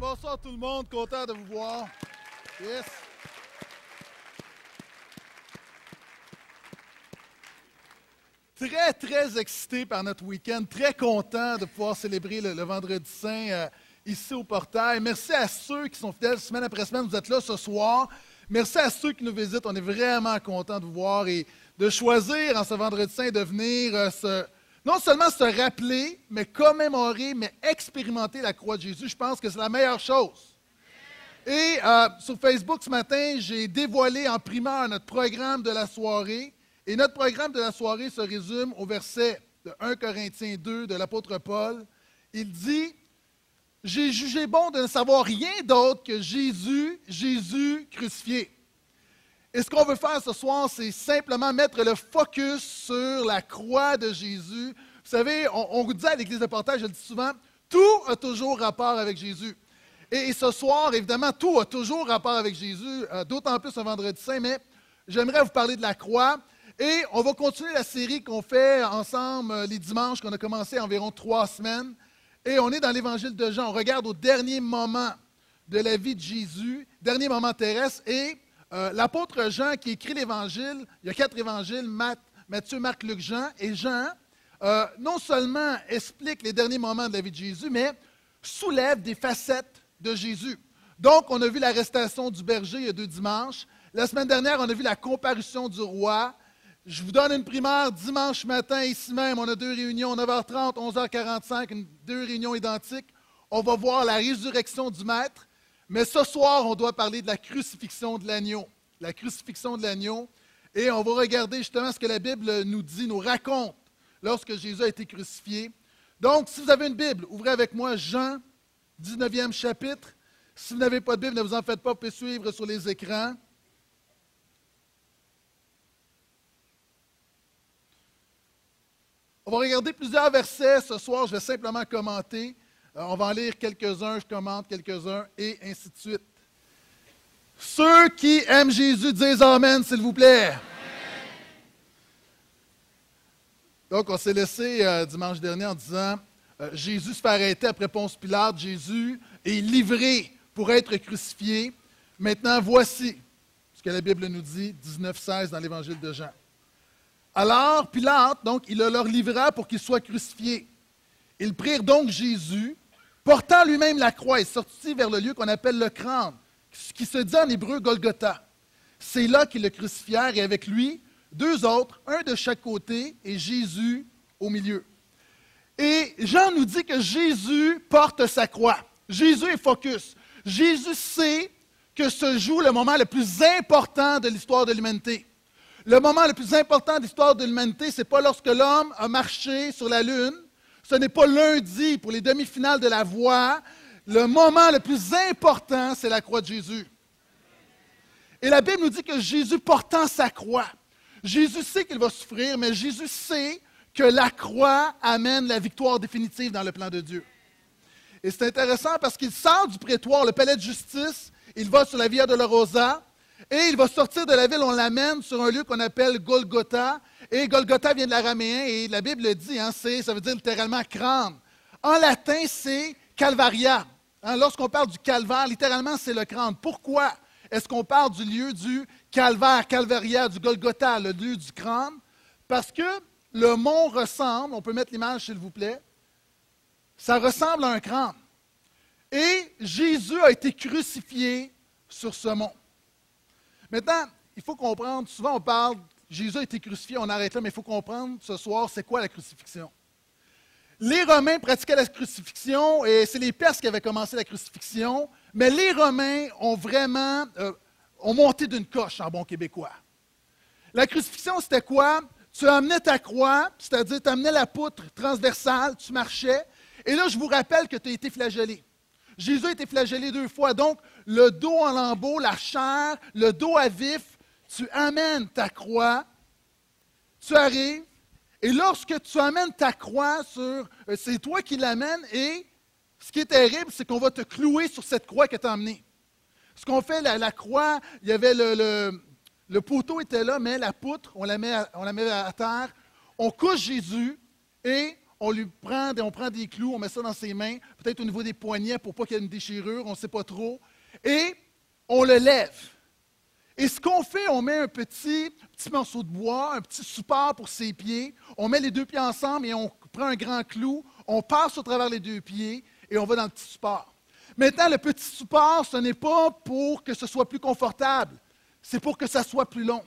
bonsoir tout le monde, content de vous voir. Yes. Très, très excité par notre week-end, très content de pouvoir célébrer le, vendredi saint euh, ici au portail. Merci à ceux qui sont fidèles semaine après semaine, vous êtes là ce soir. Merci à ceux qui nous visitent, on est vraiment content de vous voir et de choisir en ce vendredi saint de venir euh, se non seulement se rappeler, mais commémorer, mais expérimenter la croix de Jésus. Je pense que c'est la meilleure chose. Et euh, sur Facebook ce matin, j'ai dévoilé en primeur notre programme de la soirée. Et notre programme de la soirée se résume au verset de 1 Corinthiens 2 de l'apôtre Paul. Il dit, J'ai jugé bon de ne savoir rien d'autre que Jésus, Jésus crucifié. Et ce qu'on veut faire ce soir, c'est simplement mettre le focus sur la croix de Jésus. Vous savez, on, vous dit à l'Église de Portage, je le dis souvent, tout a toujours rapport avec Jésus. Et, ce soir, évidemment, tout a toujours rapport avec Jésus, euh, d'autant plus un vendredi saint, mais j'aimerais vous parler de la croix. Et on va continuer la série qu'on fait ensemble euh, les dimanches, qu'on a commencé environ trois semaines. Et on est dans l'évangile de Jean. On regarde au dernier moment de la vie de Jésus, dernier moment terrestre, et euh, l'apôtre Jean qui écrit l'Évangile, il y a quatre évangiles, Matthieu, Marc, Luc, Jean, et Jean euh, non seulement explique les derniers moments de la vie de Jésus, mais soulève des facettes de Jésus. Donc, on a vu l'arrestation du berger il y a deux dimanches. La semaine dernière, on a vu la comparution du roi. Je vous donne une primaire dimanche matin, ici même. On a deux réunions, 9h30, 11h45, deux réunions identiques. On va voir la résurrection du Maître. Mais ce soir, on doit parler de la crucifixion de l'agneau. La crucifixion de l'agneau. Et on va regarder justement ce que la Bible nous dit, nous raconte lorsque Jésus a été crucifié. Donc, si vous avez une Bible, ouvrez avec moi Jean, 19e chapitre. Si vous n'avez pas de Bible, ne vous en faites pas, vous pouvez suivre sur les écrans. On va regarder plusieurs versets ce soir. Je vais simplement commenter. Euh, on va en lire quelques-uns, je commente quelques-uns, et ainsi de suite. Ceux qui aiment Jésus, disent Amen, s'il vous plaît. Donc, on s'est laissé euh, dimanche dernier en disant euh, Jésus se fait arrêter après Ponce Pilate. Jésus est livré pour être crucifié. Maintenant, voici ce que la Bible nous dit, 19-16 dans l'Évangile de Jean. Alors, Pilate, donc, il leur livra pour qu'il soit crucifié. Ils prirent donc Jésus portant lui-même la croix, est sorti vers le lieu qu'on appelle le crâne, qui se dit en hébreu Golgotha. C'est là qu'ils le crucifièrent et avec lui, deux autres, un de chaque côté et Jésus au milieu. Et Jean nous dit que Jésus porte sa croix. Jésus est focus. Jésus sait que se joue le moment le plus important de l'histoire de l'humanité. Le moment le plus important de l'histoire de l'humanité, ce n'est pas lorsque l'homme a marché sur la Lune, ce n'est pas lundi pour les demi-finales de la voix. Le moment le plus important, c'est la croix de Jésus. Et la Bible nous dit que Jésus portant sa croix, Jésus sait qu'il va souffrir, mais Jésus sait que la croix amène la victoire définitive dans le plan de Dieu. Et c'est intéressant parce qu'il sort du prétoire, le palais de justice, il va sur la Via de la Rosa, et il va sortir de la ville, on l'amène sur un lieu qu'on appelle Golgotha, et Golgotha vient de l'araméen et la Bible le dit, hein, ça veut dire littéralement crâne. En latin, c'est Calvaria. Hein, lorsqu'on parle du calvaire, littéralement, c'est le crâne. Pourquoi est-ce qu'on parle du lieu du calvaire, Calvaria, du Golgotha, le lieu du crâne? Parce que le mont ressemble, on peut mettre l'image s'il vous plaît, ça ressemble à un crâne. Et Jésus a été crucifié sur ce mont. Maintenant, il faut comprendre, souvent on parle Jésus a été crucifié, on arrête là, mais il faut comprendre ce soir, c'est quoi la crucifixion? Les Romains pratiquaient la crucifixion et c'est les Perses qui avaient commencé la crucifixion, mais les Romains ont vraiment euh, ont monté d'une coche en bon québécois. La crucifixion, c'était quoi? Tu amenais ta croix, c'est-à-dire tu amenais la poutre transversale, tu marchais, et là, je vous rappelle que tu as été flagellé. Jésus a été flagellé deux fois, donc le dos en lambeaux, la chair, le dos à vif, tu amènes ta croix, tu arrives, et lorsque tu amènes ta croix sur, euh, c'est toi qui l'amènes, et ce qui est terrible, c'est qu'on va te clouer sur cette croix que tu as amenée. Ce qu'on fait, la, croix, il y avait le, le, poteau était là, mais la poutre, on la, met à, on la met à terre, on couche Jésus et on lui prend, on prend des clous, on met ça dans ses mains, peut-être au niveau des poignets pour pas qu'il y ait une déchirure, on ne sait pas trop, et on le lève. Et ce qu'on fait, on met un petit, morceau de bois, un petit support pour ses pieds, on met les deux pieds ensemble et on prend un grand clou, on passe au travers les deux pieds et on va dans le petit support. Maintenant, le petit support, ce n'est pas pour que ce soit plus confortable, c'est pour que ça soit plus long.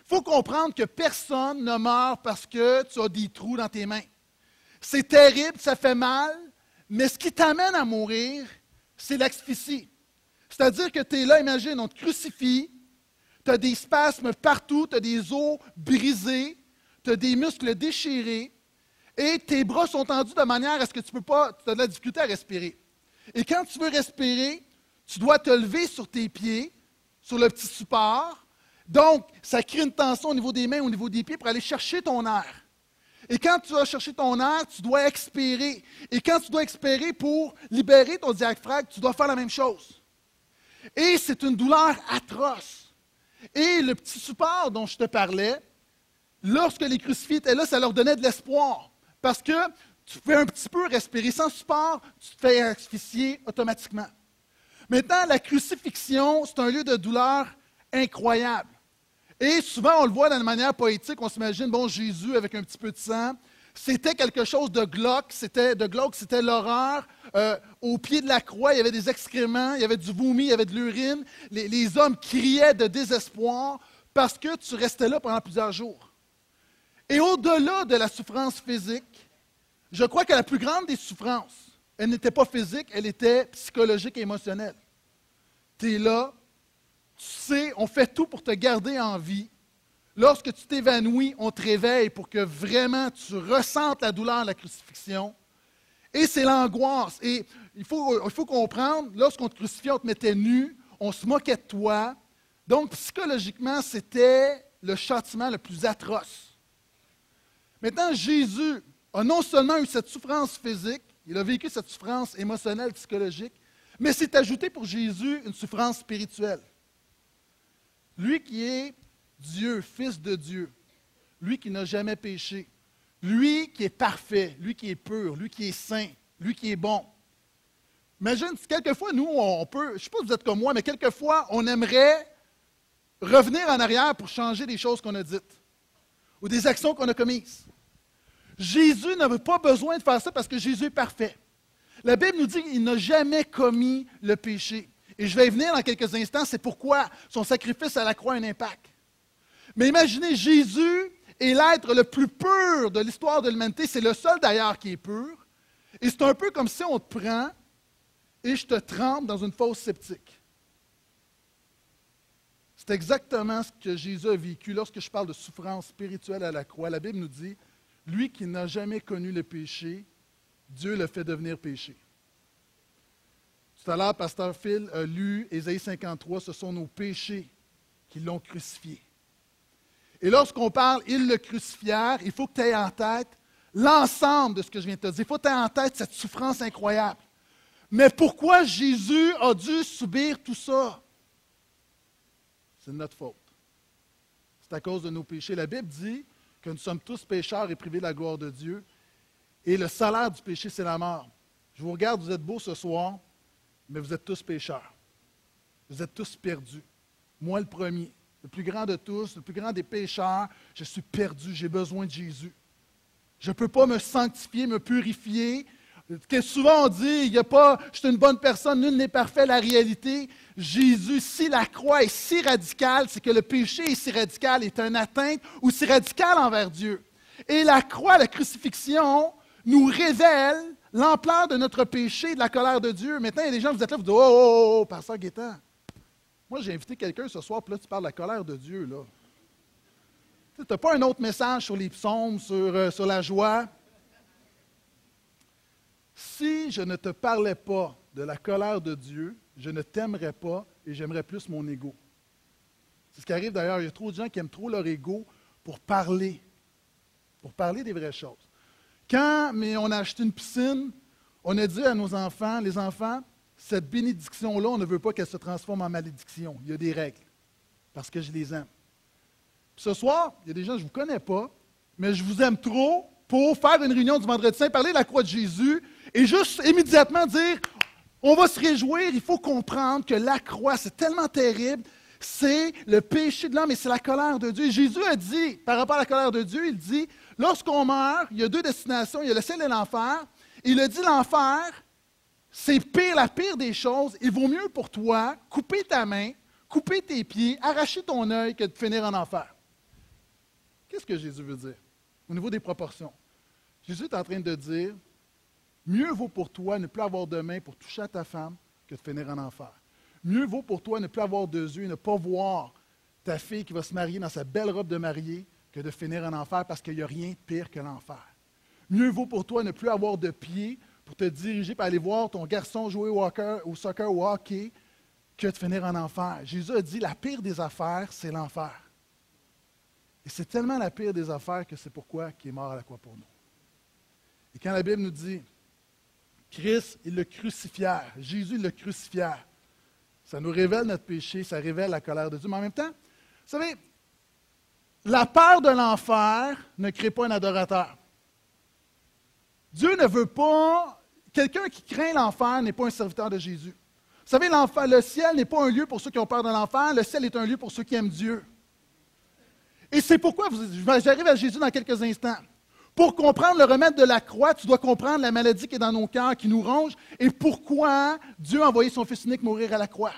Il faut comprendre que personne ne meurt parce que tu as des trous dans tes mains. C'est terrible, ça fait mal, mais ce qui t'amène à mourir, c'est l'asphyxie. C'est-à-dire que tu es là, imagine, on te crucifie, tu as des spasmes partout, tu as des os brisés, tu as des muscles déchirés, et tes bras sont tendus de manière à ce que tu peux pas, tu as de la difficulté à respirer. Et quand tu veux respirer, tu dois te lever sur tes pieds, sur le petit support. Donc, ça crée une tension au niveau des mains, au niveau des pieds pour aller chercher ton air. Et quand tu vas chercher ton air, tu dois expirer. Et quand tu dois expirer pour libérer ton diaphragme, tu dois faire la même chose. Et c'est une douleur atroce. Et le petit support dont je te parlais, lorsque les crucifix étaient là, ça leur donnait de l'espoir. Parce que tu fais un petit peu respirer sans support, tu te fais asphyxier automatiquement. Maintenant, la crucifixion, c'est un lieu de douleur incroyable. Et souvent, on le voit d'une manière poétique, on s'imagine, bon, Jésus avec un petit peu de sang. C'était quelque chose de glauque, c'était de glauque, c'était l'horreur. Euh, au pied de la croix, il y avait des excréments, il y avait du vomi, il y avait de l'urine. Les, les hommes criaient de désespoir parce que tu restais là pendant plusieurs jours. Et au-delà de la souffrance physique, je crois que la plus grande des souffrances, elle n'était pas physique, elle était psychologique et émotionnelle. Tu es là, tu sais, on fait tout pour te garder en vie. Lorsque tu t'évanouis, on te réveille pour que vraiment tu ressentes la douleur de la crucifixion. Et c'est l'angoisse. Et il faut, comprendre, lorsqu'on te crucifiait, on te mettait nu, on se moquait de toi. Donc, psychologiquement, c'était le châtiment le plus atroce. Maintenant, Jésus a non seulement eu cette souffrance physique, il a vécu cette souffrance émotionnelle, psychologique, mais c'est ajouté pour Jésus une souffrance spirituelle. Lui qui est Dieu, Fils de Dieu, lui qui n'a jamais péché, lui qui est parfait, lui qui est pur, lui qui est saint, lui qui est bon. Imagine, quelquefois, nous, on peut, je ne sais pas si vous êtes comme moi, mais quelquefois, on aimerait revenir en arrière pour changer des choses qu'on a dites ou des actions qu'on a commises. Jésus n'avait pas besoin de faire ça parce que Jésus est parfait. La Bible nous dit qu'il n'a jamais commis le péché. Et je vais y venir dans quelques instants, c'est pourquoi son sacrifice à la croix a un impact. Mais imaginez, Jésus est l'être le plus pur de l'histoire de l'humanité. C'est le seul d'ailleurs qui est pur. Et c'est un peu comme si on te prend et je te trempe dans une fosse sceptique. C'est exactement ce que Jésus a vécu lorsque je parle de souffrance spirituelle à la croix. La Bible nous dit, lui qui n'a jamais connu le péché, Dieu le fait devenir péché. Tout à l'heure, Pasteur Phil a lu Ésaïe 53, ce sont nos péchés qui l'ont crucifié. Et lorsqu'on parle, ils le crucifièrent, il faut que tu aies en tête l'ensemble de ce que je viens de te dire. Il faut que tu aies en tête cette souffrance incroyable. Mais pourquoi Jésus a dû subir tout ça? C'est notre faute. C'est à cause de nos péchés. La Bible dit que nous sommes tous pécheurs et privés de la gloire de Dieu. Et le salaire du péché, c'est la mort. Je vous regarde, vous êtes beaux ce soir, mais vous êtes tous pécheurs. Vous êtes tous perdus. Moi le premier, le plus grand de tous, le plus grand des pécheurs, je suis perdu, j'ai besoin de Jésus. Je ne peux pas me sanctifier, me purifier. Que souvent on dit, il n'y a pas, je suis une bonne personne, nul n'est parfait. La réalité, Jésus, si la croix est si radicale, c'est que le péché est si radical, est un atteinte ou si radical envers Dieu. Et la croix, la crucifixion, nous révèle l'ampleur de notre péché, de la colère de Dieu. Maintenant, il y a des gens, vous êtes là, vous dites, oh, oh, oh, pasteur Guétan. Moi, j'ai invité quelqu'un ce soir, puis là, tu parles de la colère de Dieu, là. Tu n'as pas un autre message sur les psaumes, sur, euh, sur la joie? Si je ne te parlais pas de la colère de Dieu, je ne t'aimerais pas et j'aimerais plus mon ego. C'est ce qui arrive d'ailleurs. Il y a trop de gens qui aiment trop leur ego pour parler, pour parler des vraies choses. Quand mais on a acheté une piscine, on a dit à nos enfants, les enfants, cette bénédiction-là, on ne veut pas qu'elle se transforme en malédiction. Il y a des règles, parce que je les aime. ce soir, il y a des gens je ne vous connais pas, mais je vous aime trop pour faire une réunion du vendredi saint, parler de la croix de Jésus et juste immédiatement dire on va se réjouir, il faut comprendre que la croix, c'est tellement terrible, c'est le péché de l'homme et c'est la colère de Dieu. Et Jésus a dit, par rapport à la colère de Dieu, il dit lorsqu'on meurt, il y a deux destinations, il y a le ciel et l'enfer. Il a dit l'enfer, c'est pire, la pire des choses. Il vaut mieux pour toi couper ta main, couper tes pieds, arracher ton œil que de finir en enfer. Qu'est-ce que Jésus veut dire au niveau des proportions? Jésus est en train de dire mieux vaut pour toi ne plus avoir de main pour toucher ta femme que de finir en enfer. Mieux vaut pour toi ne plus avoir deux yeux et ne pas voir ta fille qui va se marier dans sa belle robe de mariée que de finir en enfer parce qu'il n'y a rien de pire que l'enfer. Mieux vaut pour toi ne plus avoir de pieds pour te diriger pour aller voir ton garçon jouer au, soccer ou au hockey que de finir en enfer. Jésus a dit la pire des affaires, c'est l'enfer. Et c'est tellement la pire des affaires que c'est pourquoi il est mort à la croix pour nous. Et quand la Bible nous dit Christ, il le crucifièrent, Jésus le crucifièrent, ça nous révèle notre péché, ça révèle la colère de Dieu. Mais en même temps, vous savez, la peur de l'enfer ne crée pas un adorateur. Dieu ne veut pas Quelqu'un qui craint l'enfer n'est pas un serviteur de Jésus. Vous savez, le ciel n'est pas un lieu pour ceux qui ont peur de l'enfer, le ciel est un lieu pour ceux qui aiment Dieu. Et c'est pourquoi, j'arrive à Jésus dans quelques instants. Pour comprendre le remède de la croix, tu dois comprendre la maladie qui est dans nos cœurs, qui nous ronge, et pourquoi Dieu a envoyé son Fils unique mourir à la croix.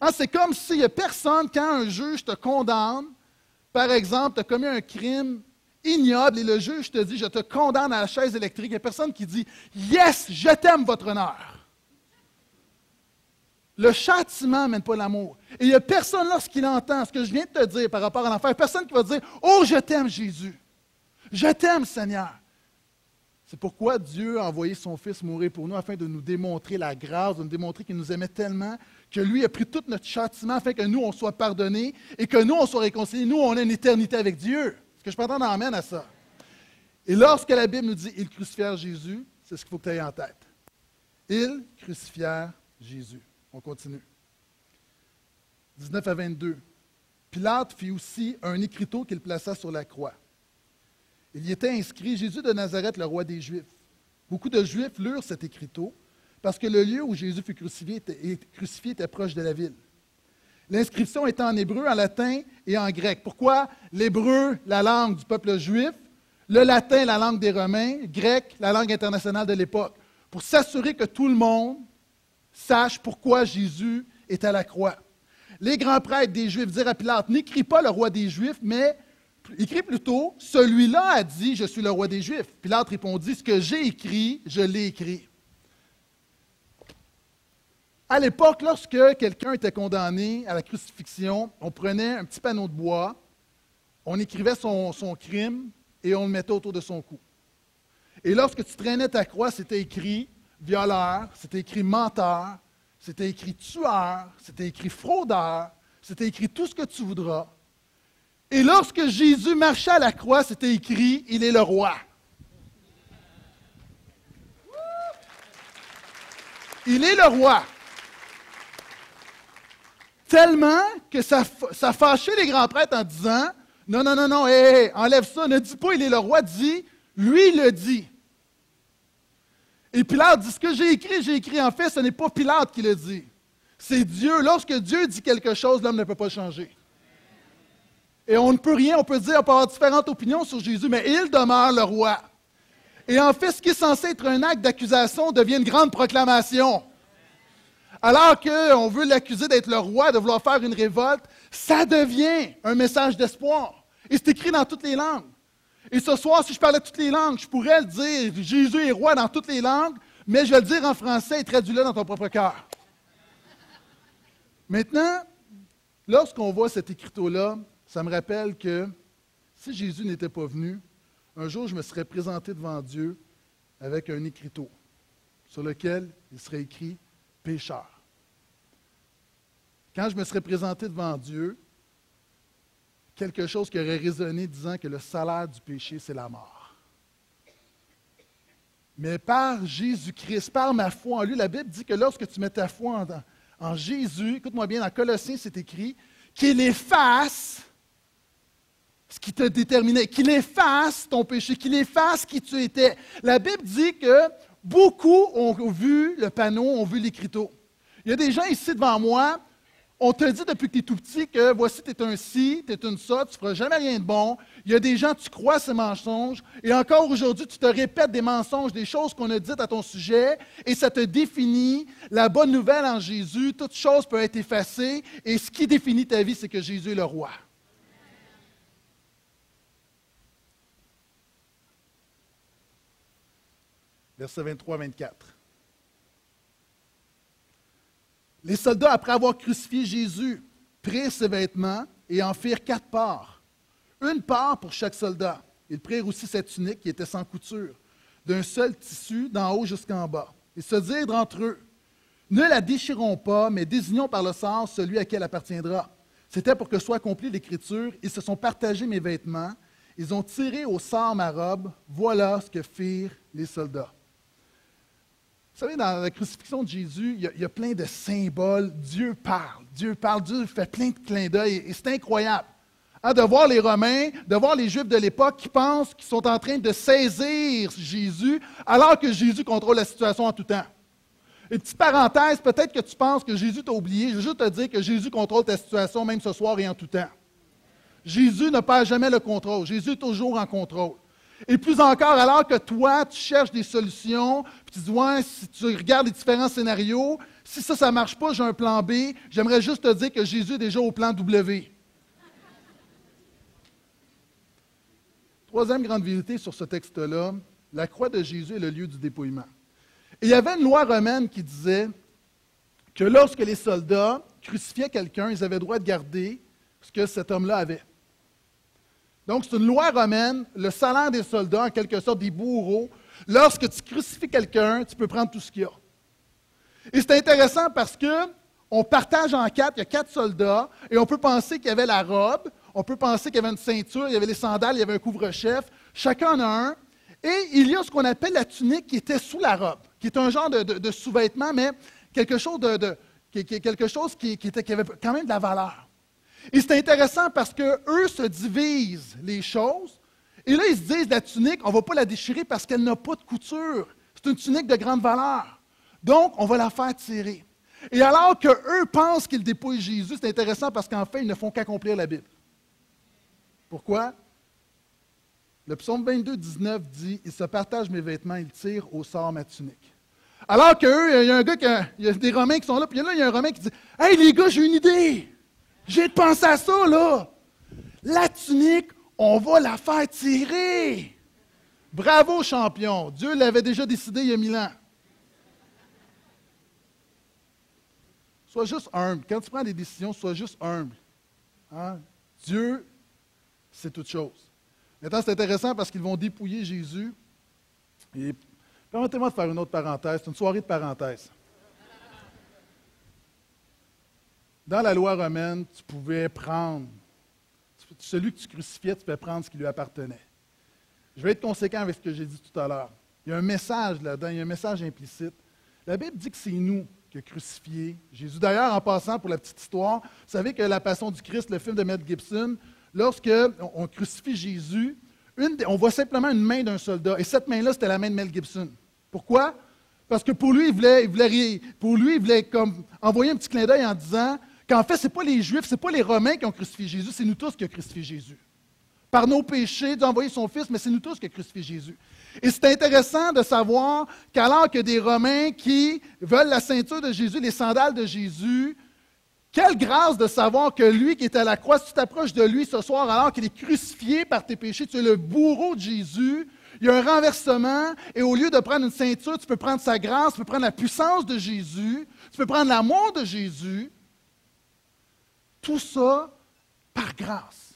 Hein, c'est comme s'il n'y a personne, quand un juge te condamne, par exemple, tu as commis un crime ignoble et le juge te dit, je te condamne à la chaise électrique. Il n'y a personne qui dit, yes, je t'aime, votre honneur. Le châtiment n'amène pas l'amour. Et il n'y a personne lorsqu'il entend ce que je viens de te dire par rapport à l'enfer, personne qui va dire, oh, je t'aime Jésus. Je t'aime Seigneur. C'est pourquoi Dieu a envoyé son Fils mourir pour nous afin de nous démontrer la grâce, de nous démontrer qu'il nous aimait tellement que lui a pris tout notre châtiment afin que nous, on soit pardonnés et que nous, on soit réconciliés. Nous, on a une éternité avec Dieu. Est-ce que je entendre amène à ça? Et lorsque la Bible nous dit « Ils crucifièrent Jésus », c'est ce qu'il faut que tu aies en tête. Ils crucifièrent Jésus. On continue. 19 à 22. Pilate fit aussi un écriteau qu'il plaça sur la croix. Il y était inscrit Jésus de Nazareth, le roi des Juifs. Beaucoup de Juifs lurent cet écriteau parce que le lieu où Jésus fut crucifié était proche de la ville. L'inscription était en hébreu, en latin et en grec. Pourquoi? L'hébreu, la langue du peuple juif, le latin, la langue des Romains, grec, la langue internationale de l'époque, pour s'assurer que tout le monde sache pourquoi Jésus est à la croix. Les grands prêtres des Juifs dirent à Pilate, n'écris pas le roi des Juifs, mais écris plutôt, celui-là a dit, je suis le roi des Juifs. Pilate répondit, ce que j'ai écrit, je l'ai écrit. À l'époque, lorsque quelqu'un était condamné à la crucifixion, on prenait un petit panneau de bois, on écrivait son, crime et on le mettait autour de son cou. Et lorsque tu traînais ta croix, c'était écrit violeur, c'était écrit menteur, c'était écrit tueur, c'était écrit fraudeur, c'était écrit tout ce que tu voudras. Et lorsque Jésus marchait à la croix, c'était écrit Il est le roi. Il est le roi. Tellement que ça, ça fâchait les grands prêtres en disant Non, non, non, non, hé, enlève ça, ne dis pas il est le roi, dis lui le dit. Et Pilate dit Ce que j'ai écrit, j'ai écrit. En fait, ce n'est pas Pilate qui le dit. C'est Dieu. Lorsque Dieu dit quelque chose, l'homme ne peut pas changer. Et on ne peut rien, on peut dire, on peut avoir différentes opinions sur Jésus, mais il demeure le roi. Et en fait, ce qui est censé être un acte d'accusation devient une grande proclamation. Alors qu'on veut l'accuser d'être le roi, de vouloir faire une révolte, ça devient un message d'espoir. Et c'est écrit dans toutes les langues. Et ce soir, si je parlais toutes les langues, je pourrais le dire, Jésus est roi dans toutes les langues, mais je vais le dire en français et traduis-le dans ton propre cœur. Maintenant, lorsqu'on voit cet écriteau-là, ça me rappelle que si Jésus n'était pas venu, un jour je me serais présenté devant Dieu avec un écriteau sur lequel il serait écrit pécheur. Quand je me serais présenté devant Dieu, quelque chose qui aurait résonné disant que le salaire du péché, c'est la mort. Mais par Jésus-Christ, par ma foi en lui, la Bible dit que lorsque tu mets ta foi en, Jésus, écoute-moi bien, dans Colossiens, c'est écrit qu'il efface ce qui te déterminait, qu'il efface ton péché, qu'il efface qui tu étais. La Bible dit que beaucoup ont vu le panneau, ont vu l'écriteau. Il y a des gens ici devant moi, on te dit depuis que tu es tout petit que voici, tu es un ci, tu es une ça, tu ne feras jamais rien de bon. Il y a des gens, tu crois ces mensonges. Et encore aujourd'hui, tu te répètes des mensonges, des choses qu'on a dites à ton sujet, et ça te définit. La bonne nouvelle en Jésus, toute chose peut être effacée, et ce qui définit ta vie, c'est que Jésus est le roi. Verset 23-24. Les soldats, après avoir crucifié Jésus, prirent ses vêtements et en firent quatre parts. Une part pour chaque soldat. Ils prirent aussi cette tunique qui était sans couture, d'un seul tissu, d'en haut jusqu'en bas. Ils se dirent entre eux Ne la déchirons pas, mais désignons par le sort celui à qui elle appartiendra. C'était pour que soit accomplie l'Écriture. Ils se sont partagés mes vêtements. Ils ont tiré au sort ma robe. Voilà ce que firent les soldats. Vous savez, dans la crucifixion de Jésus, il y, a, plein de symboles. Dieu parle, Dieu parle, Dieu fait plein de clins d'œil et, c'est incroyable. Hein, de voir les Romains, de voir les Juifs de l'époque qui pensent qu'ils sont en train de saisir Jésus alors que Jésus contrôle la situation en tout temps. Une petite parenthèse, peut-être que tu penses que Jésus t'a oublié. Je veux juste te dire que Jésus contrôle ta situation même ce soir et en tout temps. Jésus ne perd jamais le contrôle. Jésus est toujours en contrôle. Et plus encore, alors que toi, tu cherches des solutions, puis tu dis, ouais, si tu regardes les différents scénarios, si ça, ça ne marche pas, j'ai un plan B, j'aimerais juste te dire que Jésus est déjà au plan W. Troisième grande vérité sur ce texte-là, la croix de Jésus est le lieu du dépouillement. Et il y avait une loi romaine qui disait que lorsque les soldats crucifiaient quelqu'un, ils avaient le droit de garder ce que cet homme-là avait. Donc, c'est une loi romaine, le salaire des soldats, en quelque sorte des bourreaux. Lorsque tu crucifies quelqu'un, tu peux prendre tout ce qu'il y a. Et c'est intéressant parce que on partage en quatre, il y a quatre soldats, et on peut penser qu'il y avait la robe, on peut penser qu'il y avait une ceinture, il y avait les sandales, il y avait un couvre-chef. Chacun en a un. Et il y a ce qu'on appelle la tunique qui était sous la robe, qui est un genre de, sous-vêtement, mais quelque chose, de, quelque chose qui, était, qui avait quand même de la valeur. Et c'est intéressant parce qu'eux se divisent les choses. Et là, ils se disent, la tunique, on ne va pas la déchirer parce qu'elle n'a pas de couture. C'est une tunique de grande valeur. Donc, on va la faire tirer. Et alors qu'eux pensent qu'ils dépouillent Jésus, c'est intéressant parce qu'en fait, ils ne font qu'accomplir la Bible. Pourquoi? Le psaume 22, 19 dit Ils se partagent mes vêtements, ils tirent au sort ma tunique. Alors qu'eux, il y a un gars, qui il y a des Romains qui sont là, puis là, il y a un Romain qui dit Hey les gars, j'ai une idée! J'ai pensé à ça, là. La tunique, on va la faire tirer. Bravo, champion. Dieu l'avait déjà décidé il y a mille ans. Sois juste humble. Quand tu prends des décisions, sois juste humble. Hein? Dieu, c'est toute chose. Maintenant, c'est intéressant parce qu'ils vont dépouiller Jésus. Et permettez-moi de faire une autre parenthèse. Une soirée de parenthèse. Dans la loi romaine, tu pouvais prendre, celui que tu crucifiais, tu pouvais prendre ce qui lui appartenait. Je vais être conséquent avec ce que j'ai dit tout à l'heure. Il y a un message là-dedans, il y a un message implicite. La Bible dit que c'est nous qui avons crucifié Jésus. D'ailleurs, en passant pour la petite histoire, vous savez que La Passion du Christ, le film de Mel Gibson, lorsque on crucifie Jésus, on voit simplement une main d'un soldat. Et cette main-là, c'était la main de Mel Gibson. Pourquoi? Parce que pour lui, il voulait, il voulait, pour lui, il voulait comme envoyer un petit clin d'œil en disant qu'en fait, ce n'est pas les Juifs, ce n'est pas les Romains qui ont crucifié Jésus, c'est nous tous qui avons crucifié Jésus. Par nos péchés, Dieu a envoyé son Fils, mais c'est nous tous qui avons crucifié Jésus. Et c'est intéressant de savoir qu'alors que des Romains qui veulent la ceinture de Jésus, les sandales de Jésus, quelle grâce de savoir que lui qui est à la croix, si tu t'approches de lui ce soir alors qu'il est crucifié par tes péchés, tu es le bourreau de Jésus, il y a un renversement, et au lieu de prendre une ceinture, tu peux prendre sa grâce, tu peux prendre la puissance de Jésus, tu peux prendre l'amour de Jésus, tout ça par grâce.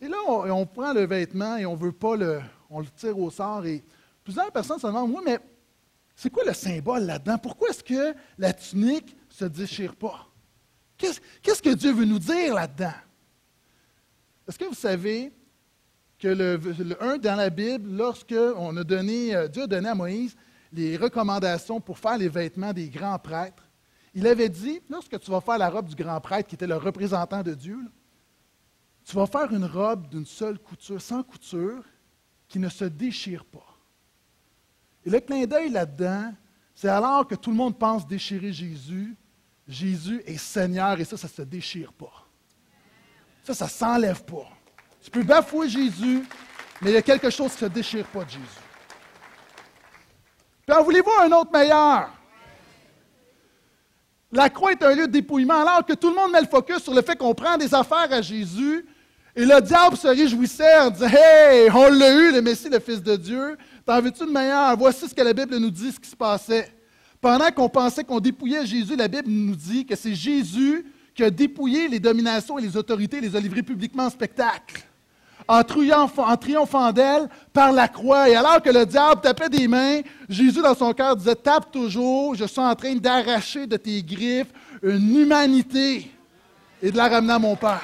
Et là, on, prend le vêtement et on veut pas le. On le tire au sort. Et plusieurs personnes se demandent, oui, mais c'est quoi le symbole là-dedans? Pourquoi est-ce que la tunique ne se déchire pas? Qu'est-ce que Dieu veut nous dire là-dedans? Est-ce que vous savez que le, le, 1 dans la Bible, lorsque on a euh, Dieu a donné à Moïse les recommandations pour faire les vêtements des grands prêtres, il avait dit, lorsque tu vas faire la robe du grand prêtre, qui était le représentant de Dieu, tu vas faire une robe d'une seule couture, sans couture, qui ne se déchire pas. Et le clin d'œil là-dedans, c'est alors que tout le monde pense déchirer Jésus, Jésus est Seigneur et ça, ça ne se déchire pas. Ça, ça ne s'enlève pas. Tu peux bafouer Jésus, mais il y a quelque chose qui ne se déchire pas de Jésus. Puis en voulez-vous un autre meilleur? La croix est un lieu de dépouillement, alors que tout le monde met le focus sur le fait qu'on prend des affaires à Jésus. Et le diable se réjouissait en disant Hey, on l'a eu, le Messie, le Fils de Dieu. T'en veux-tu de meilleur? Voici ce que la Bible nous dit, ce qui se passait. Pendant qu'on pensait qu'on dépouillait Jésus, la Bible nous dit que c'est Jésus qui a dépouillé les dominations et les autorités, les a livrés publiquement en spectacle en, triomphant d'elle par la croix. Et alors que le diable tapait des mains, Jésus dans son cœur disait, tape toujours, je suis en train d'arracher de tes griffes une humanité et de la ramener à mon Père.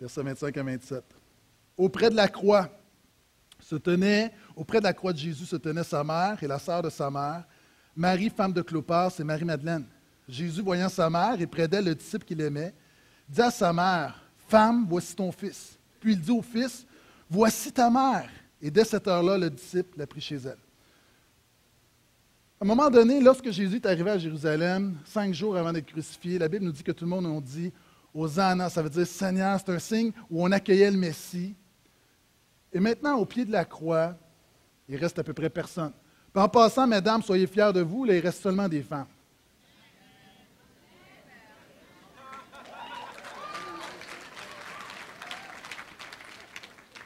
Verset 25 à 27. Auprès de la croix se tenait, auprès de la croix de Jésus se tenait sa mère et la sœur de sa mère, Marie, femme de Clopas, c'est Marie-Madeleine. Jésus, voyant sa mère et près d'elle le disciple qu'il aimait, dit à sa mère, Femme, voici ton fils. Puis il dit au fils, Voici ta mère. Et dès cette heure-là, le disciple l'a pris chez elle. À un moment donné, lorsque Jésus est arrivé à Jérusalem, cinq jours avant d'être crucifié, la Bible nous dit que tout le monde a dit Hosanna, ça veut dire Seigneur, c'est un signe où on accueillait le Messie. Et maintenant, au pied de la croix, il reste à peu près personne en passant, mesdames, soyez fiers de vous, là, il reste seulement des femmes.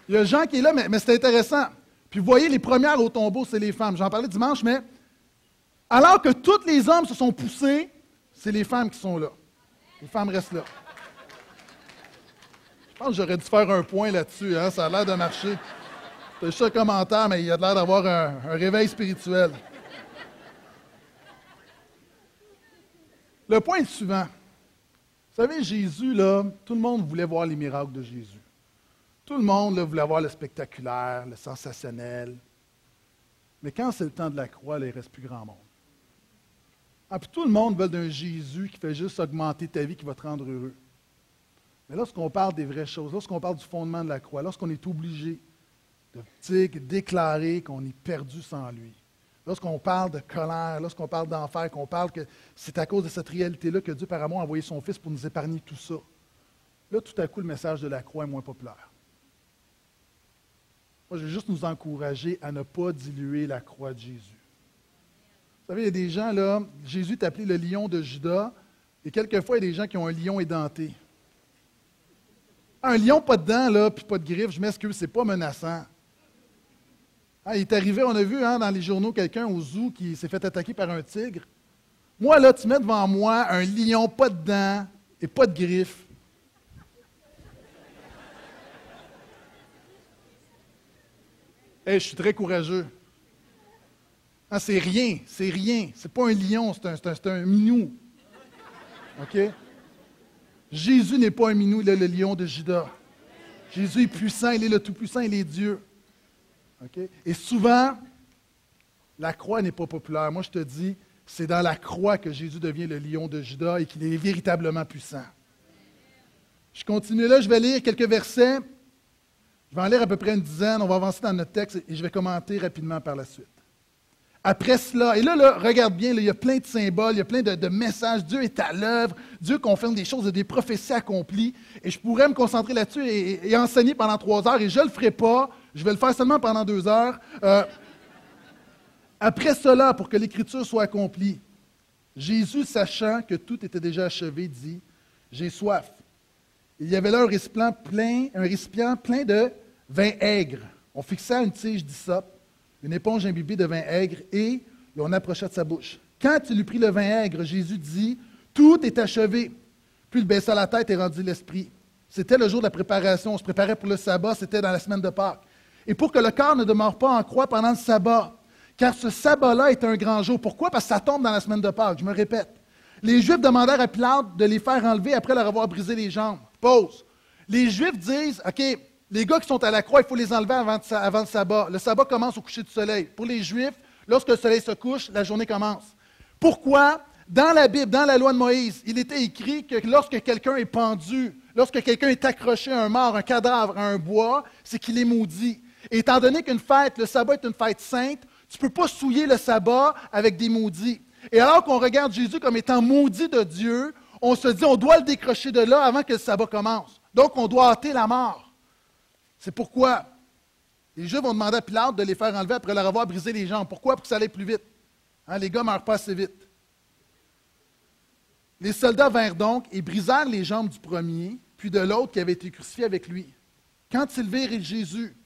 Il y a Jean qui est là, mais, c'est intéressant. Puis vous voyez, les premières au tombeau, c'est les femmes. J'en parlais dimanche, mais alors que tous les hommes se sont poussés, c'est les femmes qui sont là. Les femmes restent là. Je pense que j'aurais dû faire un point là-dessus. Hein? Ça a l'air de marcher. C'est juste un commentaire, mais il a l'air d'avoir un, réveil spirituel. Le point est suivant. Vous savez, Jésus, là, tout le monde voulait voir les miracles de Jésus. Tout le monde voulait voir le spectaculaire, le sensationnel. Mais quand c'est le temps de la croix, il ne reste plus grand monde. Ah, tout le monde veut d'un Jésus qui fait juste augmenter ta vie, qui va te rendre heureux. Mais lorsqu'on parle des vraies choses, lorsqu'on parle du fondement de la croix, lorsqu'on est obligé de déclarer qu'on est perdu sans lui. Lorsqu'on parle de colère, lorsqu'on parle d'enfer, qu'on parle que c'est à cause de cette réalité-là que Dieu, par amour, a envoyé son Fils pour nous épargner tout ça. Là, tout à coup, le message de la croix est moins populaire. Moi, je veux juste nous encourager à ne pas diluer la croix de Jésus. Vous savez, il y a des gens, là, Jésus est appelé le lion de Judas, et quelquefois, il y a des gens qui ont un lion édenté. Un lion pas de dents, là, puis pas de griffes, je m'excuse, c'est pas menaçant. Ah, il est arrivé, on a vu hein, dans les journaux quelqu'un au zoo qui s'est fait attaquer par un tigre. Moi, là, tu mets devant moi un lion, pas de dents et pas de griffes. Hey, je suis très courageux. Ah, c'est rien, c'est rien. C'est pas un lion, c'est un, minou. OK? Jésus n'est pas un minou, il est le lion de Judas. Jésus est puissant, il est le Tout-Puissant, il est Dieu. Et souvent, la croix n'est pas populaire. Moi, je te dis, c'est dans la croix que Jésus devient le lion de Judas et qu'il est véritablement puissant. Je continue là, je vais lire quelques versets. Je vais en lire à peu près une dizaine. On va avancer dans notre texte et je vais commenter rapidement par la suite. Après cela, et là, regarde bien, il y a plein de symboles, il y a plein de, messages. Dieu est à l'œuvre, Dieu confirme des choses, des prophéties accomplies. Et je pourrais me concentrer là-dessus et, enseigner pendant trois heures, et je ne le ferai pas. Je vais le faire seulement pendant deux heures. Euh, après cela, pour que l'Écriture soit accomplie, Jésus, sachant que tout était déjà achevé, dit J'ai soif. Il y avait là un récipient plein, un récipient plein de vin aigre. On fixait une tige d'hysope, une éponge imbibée de vin aigre, et on approcha de sa bouche. Quand il eut pris le vin aigre, Jésus dit Tout est achevé. Puis il baissa la tête et rendit l'esprit. C'était le jour de la préparation. On se préparait pour le sabbat, c'était dans la semaine de Pâques et pour que le corps ne demeure pas en croix pendant le sabbat. Car ce sabbat-là est un grand jour. Pourquoi? Parce que ça tombe dans la semaine de Pâques. Je me répète. Les Juifs demandèrent à Pilate de les faire enlever après leur avoir brisé les jambes. Pause. Les Juifs disent, OK, les gars qui sont à la croix, il faut les enlever avant, avant le sabbat. Le sabbat commence au coucher du soleil. Pour les Juifs, lorsque le soleil se couche, la journée commence. Pourquoi? Dans la Bible, dans la loi de Moïse, il était écrit que lorsque quelqu'un est pendu, lorsque quelqu'un est accroché à un mort, un cadavre, à un bois, c'est qu'il est maudit. Et étant donné qu'une fête, le sabbat est une fête sainte, tu ne peux pas souiller le sabbat avec des maudits. Et alors qu'on regarde Jésus comme étant maudit de Dieu, on se dit on doit le décrocher de là avant que le sabbat commence. Donc on doit hâter la mort. C'est pourquoi les Juifs vont demander à Pilate de les faire enlever après leur avoir brisé les jambes. Pourquoi? Pour que ça aille plus vite. Hein, les gars ne meurent pas assez vite. Les soldats vinrent donc et brisèrent les jambes du premier, puis de l'autre qui avait été crucifié avec lui. Quand ils virent Jésus,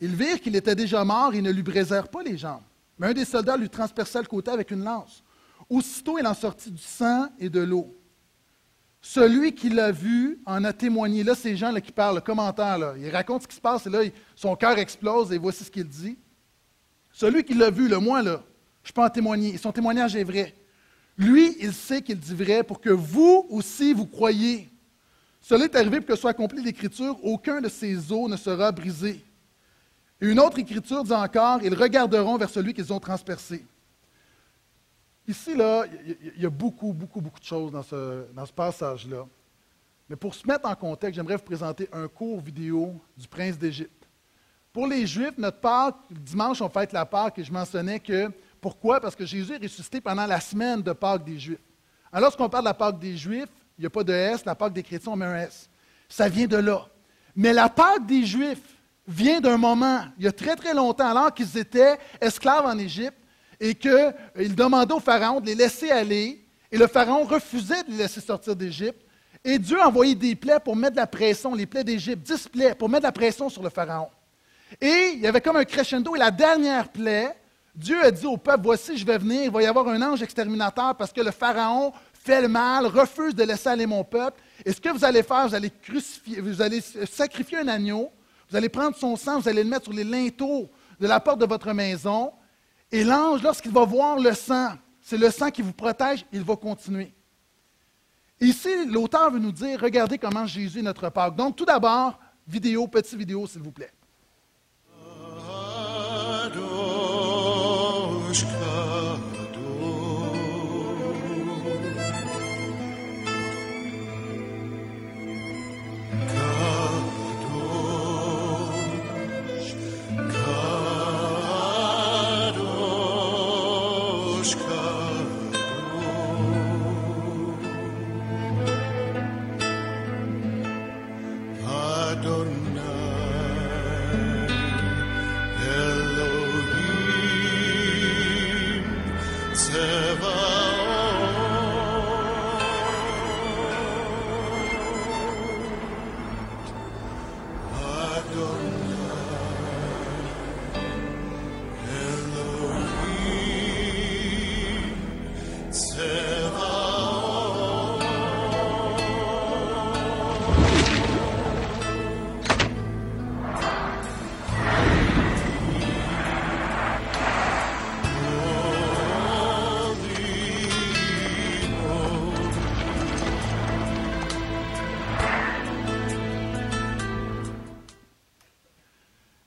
ils virent qu'il était déjà mort et ne lui brisèrent pas les jambes. Mais un des soldats lui transperça le côté avec une lance. Aussitôt, il en sortit du sang et de l'eau. Celui qui l'a vu en a témoigné. Là, ces gens là, qui parlent, le commentaire, là, il raconte ce qui se passe et là, son cœur explose et voici ce qu'il dit. Celui qui l'a vu, le moi, là, je peux en témoigner. Son témoignage est vrai. Lui, il sait qu'il dit vrai pour que vous aussi vous croyiez. Cela est arrivé pour que soit accomplie l'Écriture, aucun de ces os ne sera brisé. Et une autre Écriture dit encore, ils regarderont vers celui qu'ils ont transpercé. Ici, là, il y a beaucoup, beaucoup, beaucoup de choses dans ce, passage-là. Mais pour se mettre en contexte, j'aimerais vous présenter un court vidéo du prince d'Égypte. Pour les Juifs, notre Pâque, dimanche, on fête la Pâque et je mentionnais que, pourquoi? Parce que Jésus est ressuscité pendant la semaine de Pâque des Juifs. Alors, lorsqu'on parle de la Pâque des Juifs, il n'y a pas de S, la Pâque des chrétiens, on met un S. Ça vient de là. Mais la Pâque des Juifs vient d'un moment, il y a très très longtemps, alors qu'ils étaient esclaves en Égypte, et qu'il euh, demandait au Pharaon de les laisser aller, et le Pharaon refusait de les laisser sortir d'Égypte. Et Dieu a envoyé des plaies pour mettre la pression, les plaies d'Égypte, dix plaies, pour mettre la pression sur le Pharaon. Et il y avait comme un crescendo, et la dernière plaie, Dieu a dit au peuple, voici, je vais venir, il va y avoir un ange exterminateur parce que le Pharaon fait le mal, refuse de laisser aller mon peuple. Et ce que vous allez faire, vous allez crucifier, vous allez sacrifier un agneau, vous allez prendre son sang, vous allez le mettre sur les linteaux de la porte de votre maison, et l'ange, lorsqu'il va voir le sang, c'est le sang qui vous protège, il va continuer. Ici, l'auteur veut nous dire, regardez comment Jésus est notre Pâque. Donc, tout d'abord, vidéo, petite vidéo, s'il vous plaît.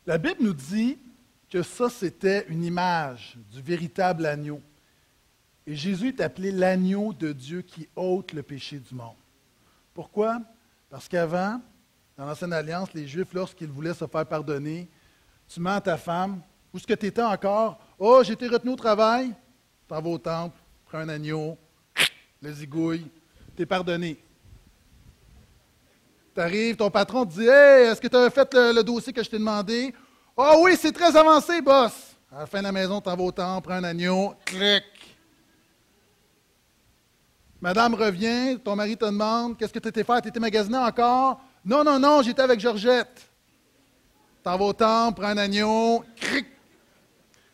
La Bible nous dit que ça, c'était une image du véritable agneau. Et Jésus est appelé l'agneau de Dieu qui ôte le péché du monde. Pourquoi? Parce qu'avant, dans l'Ancienne Alliance, les Juifs, lorsqu'ils voulaient se faire pardonner, tu mens à ta femme, où est-ce que tu étais encore? Oh, j'ai été retenu au travail, t'en vas au temple, prends un agneau, le zigouille, t'es pardonné. Tu arrives, ton patron te dit Hey, est-ce que tu as fait le, dossier que je t'ai demandé? Ah oui, c'est très avancé, boss. À la fin de la maison, tu vas au temple, prends un agneau, clic. Madame revient, ton mari te demande Qu'est-ce que tu étais fait? Tu étais magasiné encore? Non, non, non, j'étais avec Georgette. T'en vas au temple, prends un agneau, cric.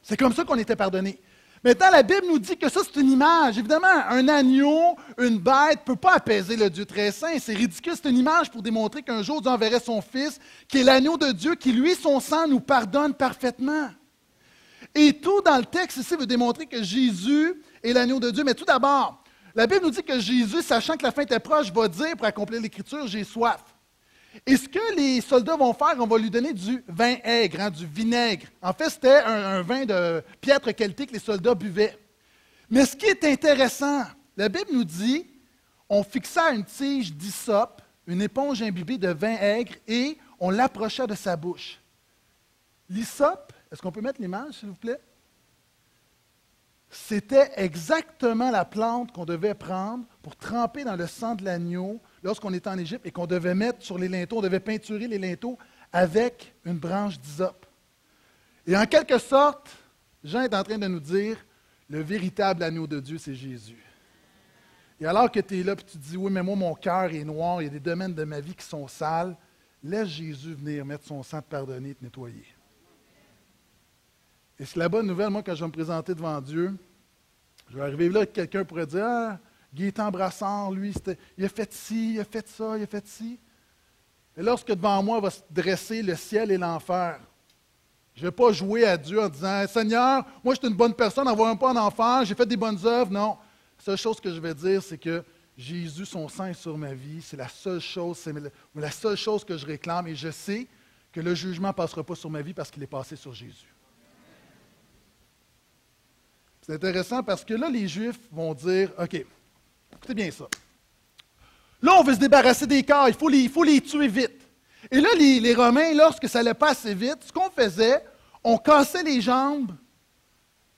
C'est comme ça qu'on était pardonné. Maintenant, la Bible nous dit que ça, c'est une image. Évidemment, un agneau, une bête, ne peut pas apaiser le Dieu très saint. C'est ridicule. C'est une image pour démontrer qu'un jour, Dieu enverrait son Fils, qui est l'agneau de Dieu, qui, lui, son sang, nous pardonne parfaitement. Et tout dans le texte ici veut démontrer que Jésus est l'agneau de Dieu. Mais tout d'abord, la Bible nous dit que Jésus, sachant que la fin était proche, va dire, pour accomplir l'Écriture, j'ai soif. Et ce que les soldats vont faire, on va lui donner du vin aigre, hein, du vinaigre. En fait, c'était un, vin de piètre qualité que les soldats buvaient. Mais ce qui est intéressant, la Bible nous dit, on fixa une tige d'hysope, une éponge imbibée de vin aigre, et on l'approcha de sa bouche. L'hysope, est-ce qu'on peut mettre l'image, s'il vous plaît? C'était exactement la plante qu'on devait prendre pour tremper dans le sang de l'agneau lorsqu'on était en Égypte et qu'on devait mettre sur les linteaux, on devait peinturer les linteaux avec une branche d'hysope. Et en quelque sorte, Jean est en train de nous dire, le véritable agneau de Dieu, c'est Jésus. Et alors que tu es là et tu dis, oui, mais moi, mon cœur est noir, il y a des domaines de ma vie qui sont sales, laisse Jésus venir mettre son sang, te pardonner, te nettoyer. Et c'est la bonne nouvelle, moi, quand je vais me présenter devant Dieu, je vais arriver là, quelqu'un pourrait dire, ah, Gaétan Brassard, lui, il a fait ci, il a fait ça, il a fait ci. Et lorsque devant moi va se dresser le ciel et l'enfer, je ne vais pas jouer à Dieu en disant Seigneur, moi je suis une bonne personne, envoie pas en enfer, j'ai fait des bonnes œuvres. Non. La seule chose que je vais dire, c'est que Jésus, son sang est sur ma vie. C'est la seule chose, c'est la seule chose que je réclame. Et je sais que le jugement ne passera pas sur ma vie parce qu'il est passé sur Jésus. C'est intéressant parce que là, les Juifs vont dire OK, Écoutez bien ça. Là, on veut se débarrasser des corps, il faut les, il faut les tuer vite. Et là, les, Romains, lorsque ça allait pas assez vite, ce qu'on faisait, on cassait les jambes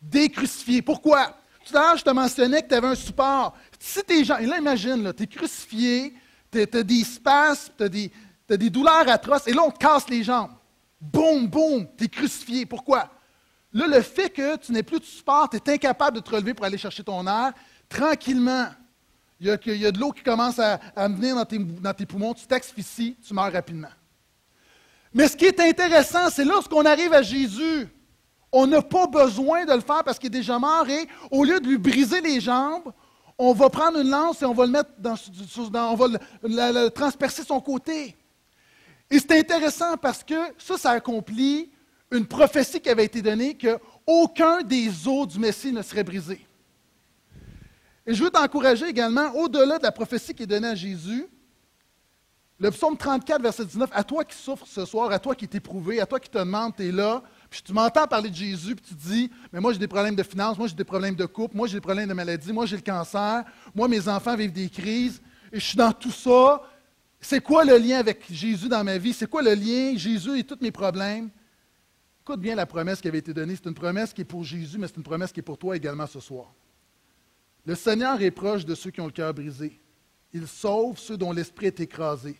des crucifiés. Pourquoi? Tout à l'heure, je te mentionnais que tu avais un support. Si tes jambes, là, imagine, tu es crucifié, tu as, des spasmes, tu as, as, des douleurs atroces, et là, on te casse les jambes. Boum, boum, tu es crucifié. Pourquoi? Là, le fait que tu n'aies plus de support, tu es incapable de te relever pour aller chercher ton air, tranquillement, il y a, de l'eau qui commence à, venir dans tes, poumons, tu t'asphyxies, tu meurs rapidement. Mais ce qui est intéressant, c'est lorsqu'on arrive à Jésus, on n'a pas besoin de le faire parce qu'il est déjà mort et au lieu de lui briser les jambes, on va prendre une lance et on va le mettre dans, on va transpercer son côté. Et c'est intéressant parce que ça, ça accomplit une prophétie qui avait été donnée qu'aucun des os du Messie ne serait brisé. Et je veux t'encourager également, au-delà de la prophétie qui est donnée à Jésus, le psaume 34, verset 19, à toi qui souffres ce soir, à toi qui es éprouvé, à toi qui te demandes, tu es là, puis tu m'entends parler de Jésus, puis tu dis, mais moi j'ai des problèmes de finances, moi j'ai des problèmes de couple, moi j'ai des problèmes de maladie, moi j'ai le cancer, moi mes enfants vivent des crises, et je suis dans tout ça. C'est quoi le lien avec Jésus dans ma vie? C'est quoi le lien, Jésus et tous mes problèmes? Écoute bien la promesse qui avait été donnée. C'est une promesse qui est pour Jésus, mais c'est une promesse qui est pour toi également ce soir. Le Seigneur est proche de ceux qui ont le cœur brisé. Il sauve ceux dont l'esprit est écrasé.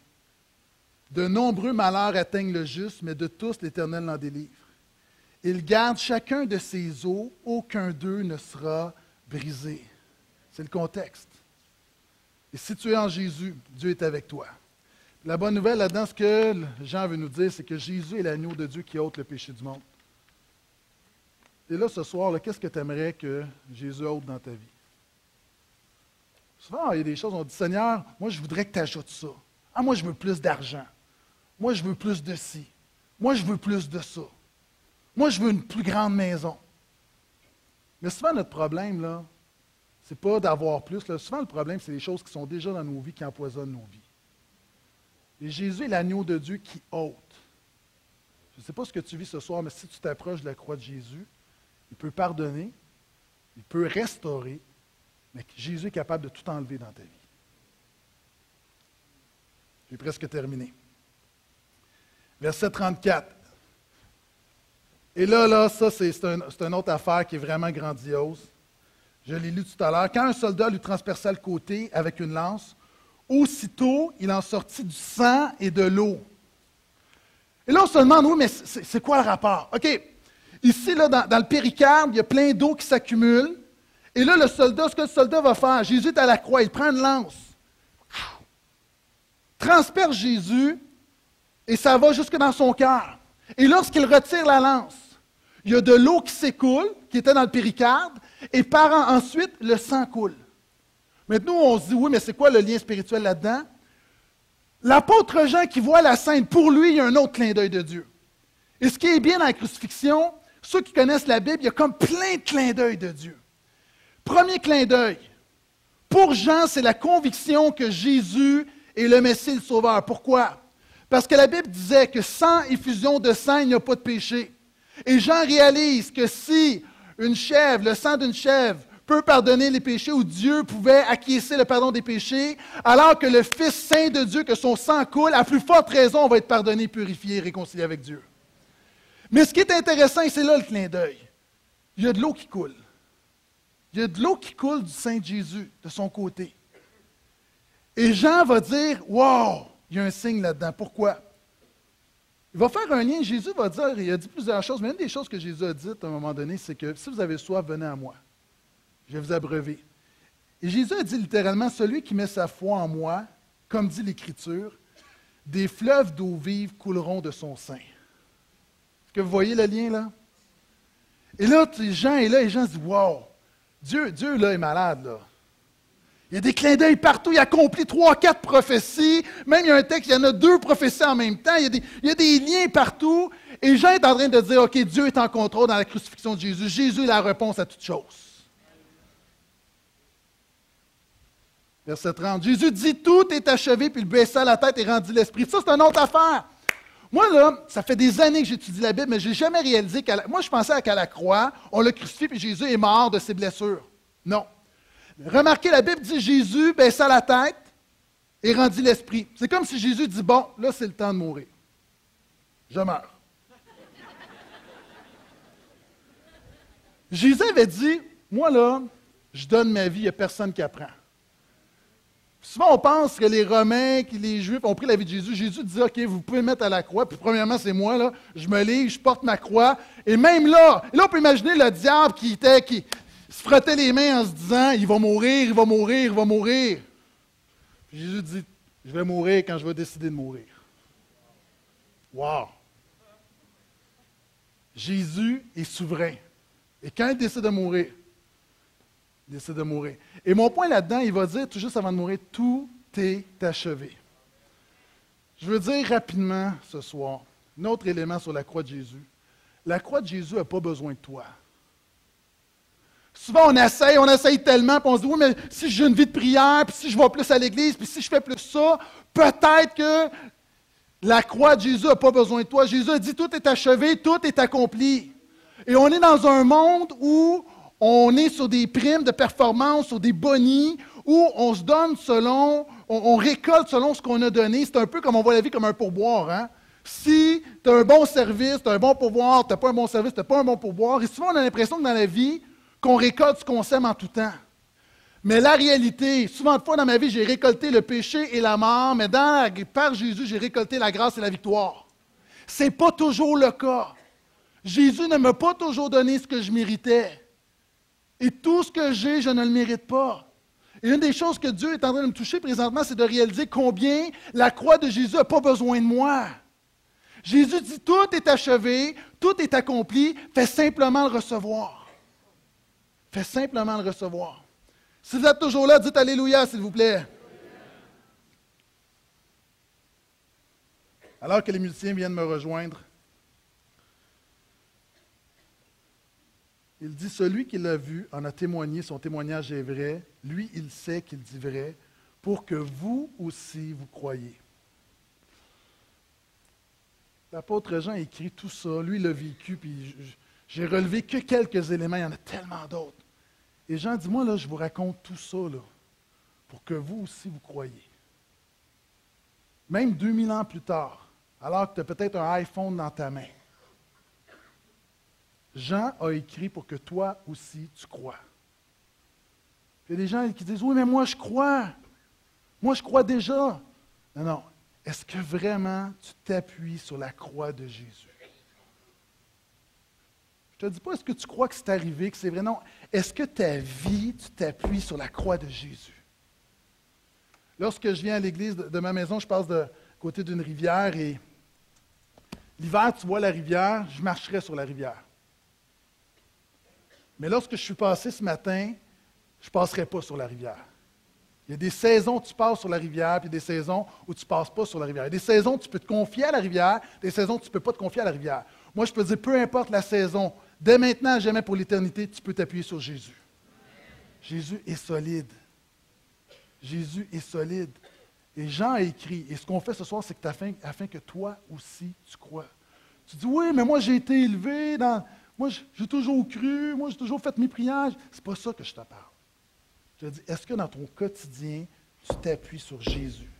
De nombreux malheurs atteignent le juste, mais de tous l'Éternel l'en délivre. Il garde chacun de ses os, aucun d'eux ne sera brisé. C'est le contexte. Et si tu es en Jésus, Dieu est avec toi. La bonne nouvelle là-dedans, ce que Jean veut nous dire, c'est que Jésus est l'agneau de Dieu qui ôte le péché du monde. Et là, ce soir, qu'est-ce que tu aimerais que Jésus ôte dans ta vie? Souvent, il y a des choses, on dit Seigneur, moi, je voudrais que tu ajoutes ça. Ah, moi, je veux plus d'argent. Moi, je veux plus de ci. Moi, je veux plus de ça. Moi, je veux une plus grande maison. Mais souvent, notre problème, là, c'est pas d'avoir plus. Souvent, le problème, c'est les choses qui sont déjà dans nos vies, qui empoisonnent nos vies. Et Jésus est l'agneau de Dieu qui ôte. Je ne sais pas ce que tu vis ce soir, mais si tu t'approches de la croix de Jésus, il peut pardonner, il peut restaurer, mais Jésus est capable de tout enlever dans ta vie. J'ai presque terminé. Verset 34. Et là, là, ça, c'est un, une autre affaire qui est vraiment grandiose. Je l'ai lu tout à l'heure. Quand un soldat lui transperça le côté avec une lance, aussitôt, il en sortit du sang et de l'eau. Et là, on se demande, oui, mais c'est quoi le rapport? OK. Ici, là, dans, le péricarde, il y a plein d'eau qui s'accumule. Et là, le soldat, ce que le soldat va faire, Jésus est à la croix, il prend une lance, transperce Jésus, et ça va jusque dans son cœur. Et lorsqu'il retire la lance, il y a de l'eau qui s'écoule, qui était dans le péricarde, et par ensuite, le sang coule. Maintenant, on se dit, oui, mais c'est quoi le lien spirituel là-dedans? L'apôtre Jean qui voit la scène, pour lui, il y a un autre clin d'œil de Dieu. Et ce qui est bien dans la crucifixion, ceux qui connaissent la Bible, il y a comme plein de clins d'œil de Dieu. Premier clin d'œil. Pour Jean, c'est la conviction que Jésus est le Messie, le Sauveur. Pourquoi? Parce que la Bible disait que sans effusion de sang, il n'y a pas de péché. Et Jean réalise que si une chèvre, le sang d'une chèvre, peut pardonner les péchés, ou Dieu pouvait acquiescer le pardon des péchés, alors que le Fils saint de Dieu, que son sang coule, à plus forte raison, on va être pardonné, purifié, réconcilié avec Dieu. Mais ce qui est intéressant, c'est là le clin d'œil, il y a de l'eau qui coule. Il y a de l'eau qui coule du Saint Jésus, de son côté. Et Jean va dire, wow, il y a un signe là-dedans. Pourquoi? Il va faire un lien. Jésus va dire, il a dit plusieurs choses, mais une des choses que Jésus a dites à un moment donné, c'est que si vous avez soif, venez à moi. Je vais vous abreuver. Et Jésus a dit littéralement, celui qui met sa foi en moi, comme dit l'Écriture, des fleuves d'eau vive couleront de son sein. Est-ce que vous voyez le lien là? Et là, Jean est là et Jean se dit, wow, Dieu, Dieu là est malade là. Il y a des clins d'œil partout. Il accomplit trois, quatre prophéties. Même il y a un texte, il y en a deux prophéties en même temps. Il y, a des, il y a des liens partout. Et Jean est en train de dire, OK, Dieu est en contrôle dans la crucifixion de Jésus. Jésus est la réponse à toutes choses. Verset 30. Jésus dit Tout est achevé, puis il baissa la tête et rendit l'esprit. Ça, c'est une autre affaire. Moi, là, ça fait des années que j'étudie la Bible, mais je n'ai jamais réalisé qu'à. Moi, je pensais qu'à la croix, on l'a crucifié, puis Jésus est mort de ses blessures. Non. Remarquez, la Bible dit Jésus baissa la tête et rendit l'esprit. C'est comme si Jésus dit Bon, là, c'est le temps de mourir. Je meurs. Jésus avait dit Moi, là, je donne ma vie, il n'y a personne qui apprend. Souvent, on pense que les Romains, que les Juifs ont pris la vie de Jésus. Jésus disait, OK, vous pouvez mettre à la croix. Puis premièrement, c'est moi, là. Je me livre, je porte ma croix. Et même là, là, on peut imaginer le diable qui était, qui se frottait les mains en se disant, il va mourir, il va mourir, il va mourir. Jésus dit, je vais mourir quand je vais décider de mourir. Wow! Jésus est souverain. Et quand il décide de mourir, décide de mourir. Et mon point là-dedans, il va dire, tout juste avant de mourir, tout est achevé. Je veux dire rapidement ce soir, un autre élément sur la croix de Jésus. La croix de Jésus n'a pas besoin de toi. Souvent, on essaye, on essaye tellement, puis on se dit, oui, mais si j'ai une vie de prière, puis si je vais plus à l'église, puis si je fais plus ça, peut-être que la croix de Jésus n'a pas besoin de toi. Jésus a dit, tout est achevé, tout est accompli. Et on est dans un monde où on est sur des primes de performance, sur des bonis, où on se donne selon, on, récolte selon ce qu'on a donné. C'est un peu comme on voit la vie comme un pourboire. Hein? Si tu as un bon service, tu as un bon pourboire, tu n'as pas un bon service, tu n'as pas un bon pourboire. Et souvent, on a l'impression que dans la vie, qu'on récolte ce qu'on sème en tout temps. Mais la réalité, souvent de fois dans ma vie, j'ai récolté le péché et la mort, mais par Jésus, j'ai récolté la grâce et la victoire. Ce n'est pas toujours le cas. Jésus ne m'a pas toujours donné ce que je méritais. Et tout ce que j'ai, je ne le mérite pas. Et une des choses que Dieu est en train de me toucher présentement, c'est de réaliser combien la croix de Jésus n'a pas besoin de moi. Jésus dit, tout est achevé, tout est accompli, fais simplement le recevoir. Fais simplement le recevoir. Si vous êtes toujours là, dites Alléluia, s'il vous plaît. Alors que les musiciens viennent me rejoindre, Il dit, celui qui l'a vu en a témoigné, son témoignage est vrai, lui il sait qu'il dit vrai, pour que vous aussi vous croyez. L'apôtre Jean écrit tout ça, lui il l'a vécu, puis j'ai relevé que quelques éléments, il y en a tellement d'autres. Et Jean dit, moi là, je vous raconte tout ça, pour que vous aussi vous croyez. Même 2000 ans plus tard, alors que tu as peut-être un iPhone dans ta main, Jean a écrit pour que toi aussi tu crois. Il y a des gens qui disent Oui, mais moi je crois. Moi je crois déjà. Non, non. Est-ce que vraiment tu t'appuies sur la croix de Jésus? Je ne te dis pas est-ce que tu crois que c'est arrivé, que c'est vrai? Non. Est-ce que ta vie, tu t'appuies sur la croix de Jésus? Lorsque je viens à l'église de, ma maison, je passe de côté d'une rivière et l'hiver, tu vois la rivière, je marcherai sur la rivière. Mais lorsque je suis passé ce matin, je ne passerai pas sur la rivière. Il y a des saisons où tu passes sur la rivière, puis des saisons où tu ne passes pas sur la rivière. Il y a des saisons où tu peux te confier à la rivière, des saisons où tu ne peux pas te confier à la rivière. Moi, je peux dire, peu importe la saison, dès maintenant, jamais pour l'éternité, tu peux t'appuyer sur Jésus. Jésus est solide. Jésus est solide. Et Jean a écrit, et ce qu'on fait ce soir, c'est que afin, afin que toi aussi tu crois. Tu dis, oui, mais moi j'ai été élevé dans. Moi j'ai toujours cru, moi j'ai toujours fait mes prières. C'est pas ça que je te parle. Je te dis, est-ce que dans ton quotidien, tu t'appuies sur Jésus?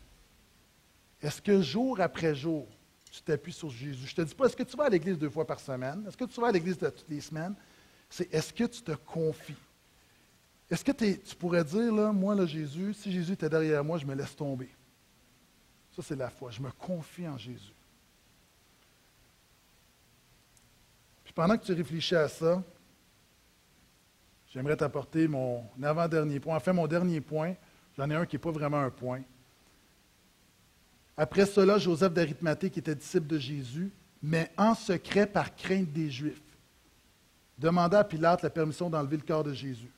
Est-ce que jour après jour, tu t'appuies sur Jésus? Je ne te dis pas, est-ce que tu vas à l'église deux fois par semaine? Est-ce que tu vas à l'église toutes les semaines? C'est est-ce que tu te confies? Est-ce que tu pourrais dire, là, moi, là, Jésus, si Jésus était derrière moi, je me laisse tomber? Ça, c'est la foi. Je me confie en Jésus. Pendant que tu réfléchis à ça, j'aimerais t'apporter mon avant-dernier point. Enfin, mon dernier point, j'en ai un qui n'est pas vraiment un point. Après cela, Joseph d'Arimathée, qui était disciple de Jésus, mais en secret par crainte des Juifs, demanda à Pilate la permission d'enlever le corps de Jésus.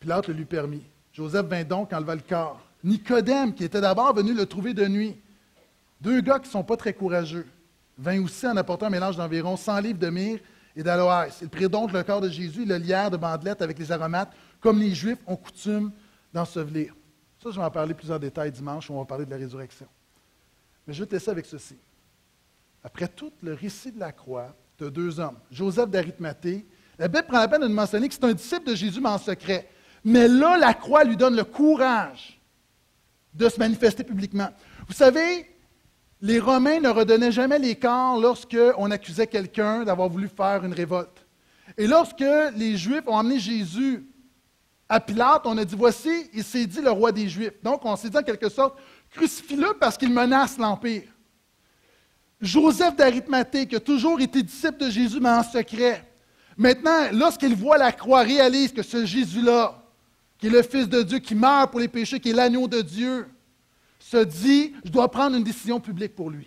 Pilate le lui permit. Joseph vint donc enlever le corps. Nicodème, qui était d'abord venu le trouver de nuit, deux gars qui ne sont pas très courageux, vint aussi en apportant un mélange d'environ 100 livres de myrrhe et d'aloès. Ils prirent donc le corps de Jésus le lièrent de bandelettes avec les aromates, comme les Juifs ont coutume d'ensevelir. Ça, je vais en parler plus en détail dimanche, où on va parler de la résurrection. Mais je vais te laisser avec ceci. Après tout le récit de la croix, as deux hommes, Joseph d'Arimathée. La Bible prend la peine de nous mentionner que c'est un disciple de Jésus, mais en secret. Mais là, la croix lui donne le courage de se manifester publiquement. Vous savez, les Romains ne redonnaient jamais les corps lorsqu'on accusait quelqu'un d'avoir voulu faire une révolte. Et lorsque les Juifs ont emmené Jésus à Pilate, on a dit, voici, il s'est dit le roi des Juifs. Donc, on s'est dit en quelque sorte, crucifie-le parce qu'il menace l'Empire. Joseph d'Arimathée, qui a toujours été disciple de Jésus, mais en secret. Maintenant, lorsqu'il voit la croix, réalise que ce Jésus-là, qui est le Fils de Dieu, qui meurt pour les péchés, qui est l'agneau de Dieu, se dit, je dois prendre une décision publique pour lui.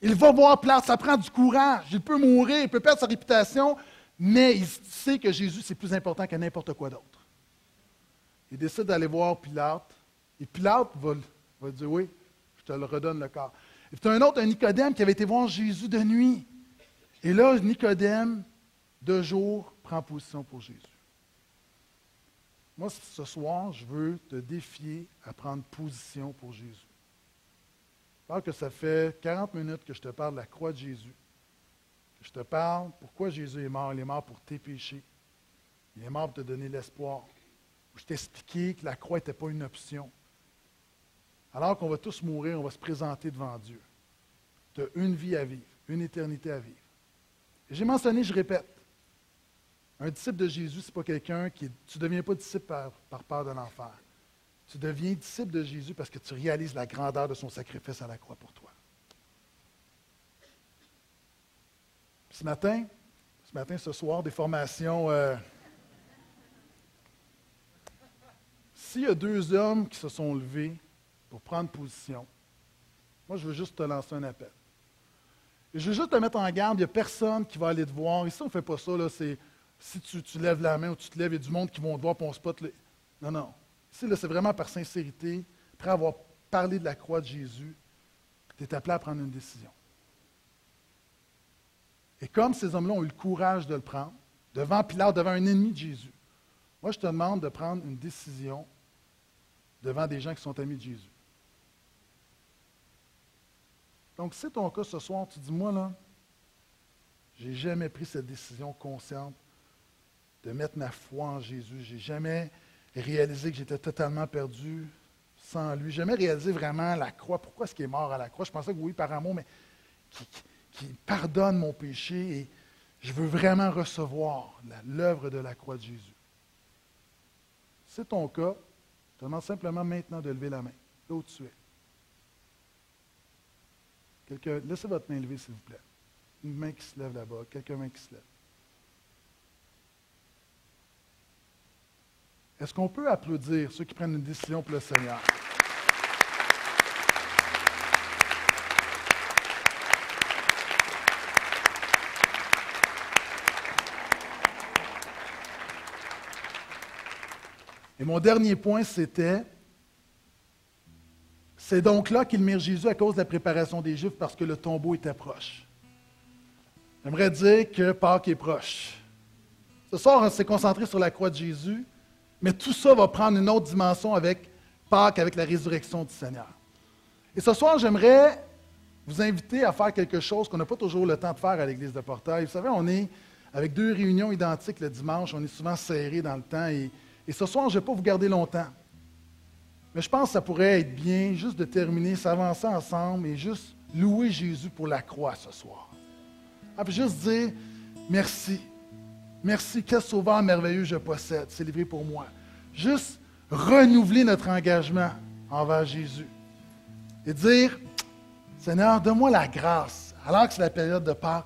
Il va voir place, ça prend du courage. Il peut mourir, il peut perdre sa réputation, mais il sait que Jésus, c'est plus important que n'importe quoi d'autre. Il décide d'aller voir Pilate, et Pilate va, va dire, oui, je te le redonne le corps. Et puis un autre, un Nicodème, qui avait été voir Jésus de nuit. Et là, Nicodème, de jour, prend position pour Jésus. Moi, ce soir, je veux te défier à prendre position pour Jésus. Alors que ça fait 40 minutes que je te parle de la croix de Jésus. Que je te parle pourquoi Jésus est mort. Il est mort pour tes péchés. Il est mort pour te donner l'espoir. Je t'ai expliqué que la croix n'était pas une option. Alors qu'on va tous mourir, on va se présenter devant Dieu. Tu as une vie à vivre, une éternité à vivre. J'ai mentionné, je répète, un disciple de Jésus, ce n'est pas quelqu'un qui. Tu ne deviens pas disciple par, peur de l'enfer. Tu deviens disciple de Jésus parce que tu réalises la grandeur de son sacrifice à la croix pour toi. Ce matin, ce matin, ce soir, des formations. Euh, s'il y a deux hommes qui se sont levés pour prendre position, moi, je veux juste te lancer un appel. Et je veux juste te mettre en garde, il n'y a personne qui va aller te voir. Ici, on ne fait pas ça, là, c'est si tu, lèves la main ou tu te lèves, il y a du monde qui vont te voir pour on spot. Non, non. Ici, c'est vraiment par sincérité, après avoir parlé de la croix de Jésus, tu es appelé à prendre une décision. Et comme ces hommes-là ont eu le courage de le prendre, devant Pilate, devant un ennemi de Jésus, moi, je te demande de prendre une décision devant des gens qui sont amis de Jésus. Donc, si c'est ton cas ce soir, tu dis, moi, là, j'ai jamais pris cette décision consciente de mettre ma foi en Jésus. J'ai jamais réalisé que j'étais totalement perdu sans lui. Jamais réalisé vraiment la croix. Pourquoi est-ce qu'il est mort à la croix? Je pensais que oui, par amour, mais qui, pardonne mon péché et je veux vraiment recevoir l'œuvre de la croix de Jésus. C'est ton cas. Je te demande simplement maintenant de lever la main. Là où tu es. laissez votre main levée, s'il vous plaît. Une main qui se lève là-bas, quelqu'un main qui se lève. Est-ce qu'on peut applaudir ceux qui prennent une décision pour le Seigneur? Et mon dernier point, c'était, c'est donc là qu'ils mirent Jésus à cause de la préparation des Juifs parce que le tombeau était proche. J'aimerais dire que Pâques est proche. Ce soir, on s'est concentré sur la croix de Jésus, mais tout ça va prendre une autre dimension avec Pâques avec la résurrection du Seigneur. Et ce soir, j'aimerais vous inviter à faire quelque chose qu'on n'a pas toujours le temps de faire à l'Église de Portail. Vous savez, on est avec deux réunions identiques le dimanche, on est souvent serré dans le temps. Et, ce soir, je ne vais pas vous garder longtemps. Mais je pense que ça pourrait être bien juste de terminer, s'avancer ensemble et juste louer Jésus pour la croix ce soir. Ah, puis juste dire merci. Merci, quel sauveur merveilleux je possède. C'est livré pour moi. Juste renouveler notre engagement envers Jésus. Et dire, Seigneur, donne-moi la grâce, alors que c'est la période de Pâques,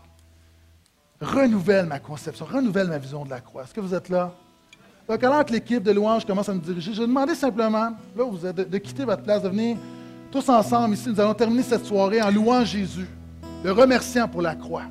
renouvelle ma conception, renouvelle ma vision de la croix. Est-ce que vous êtes là? Donc, alors que l'équipe de louange commence à nous diriger, je vais demander simplement, là, vous êtes, de, de quitter votre place, de venir tous ensemble ici. Nous allons terminer cette soirée en louant Jésus, le remerciant pour la croix.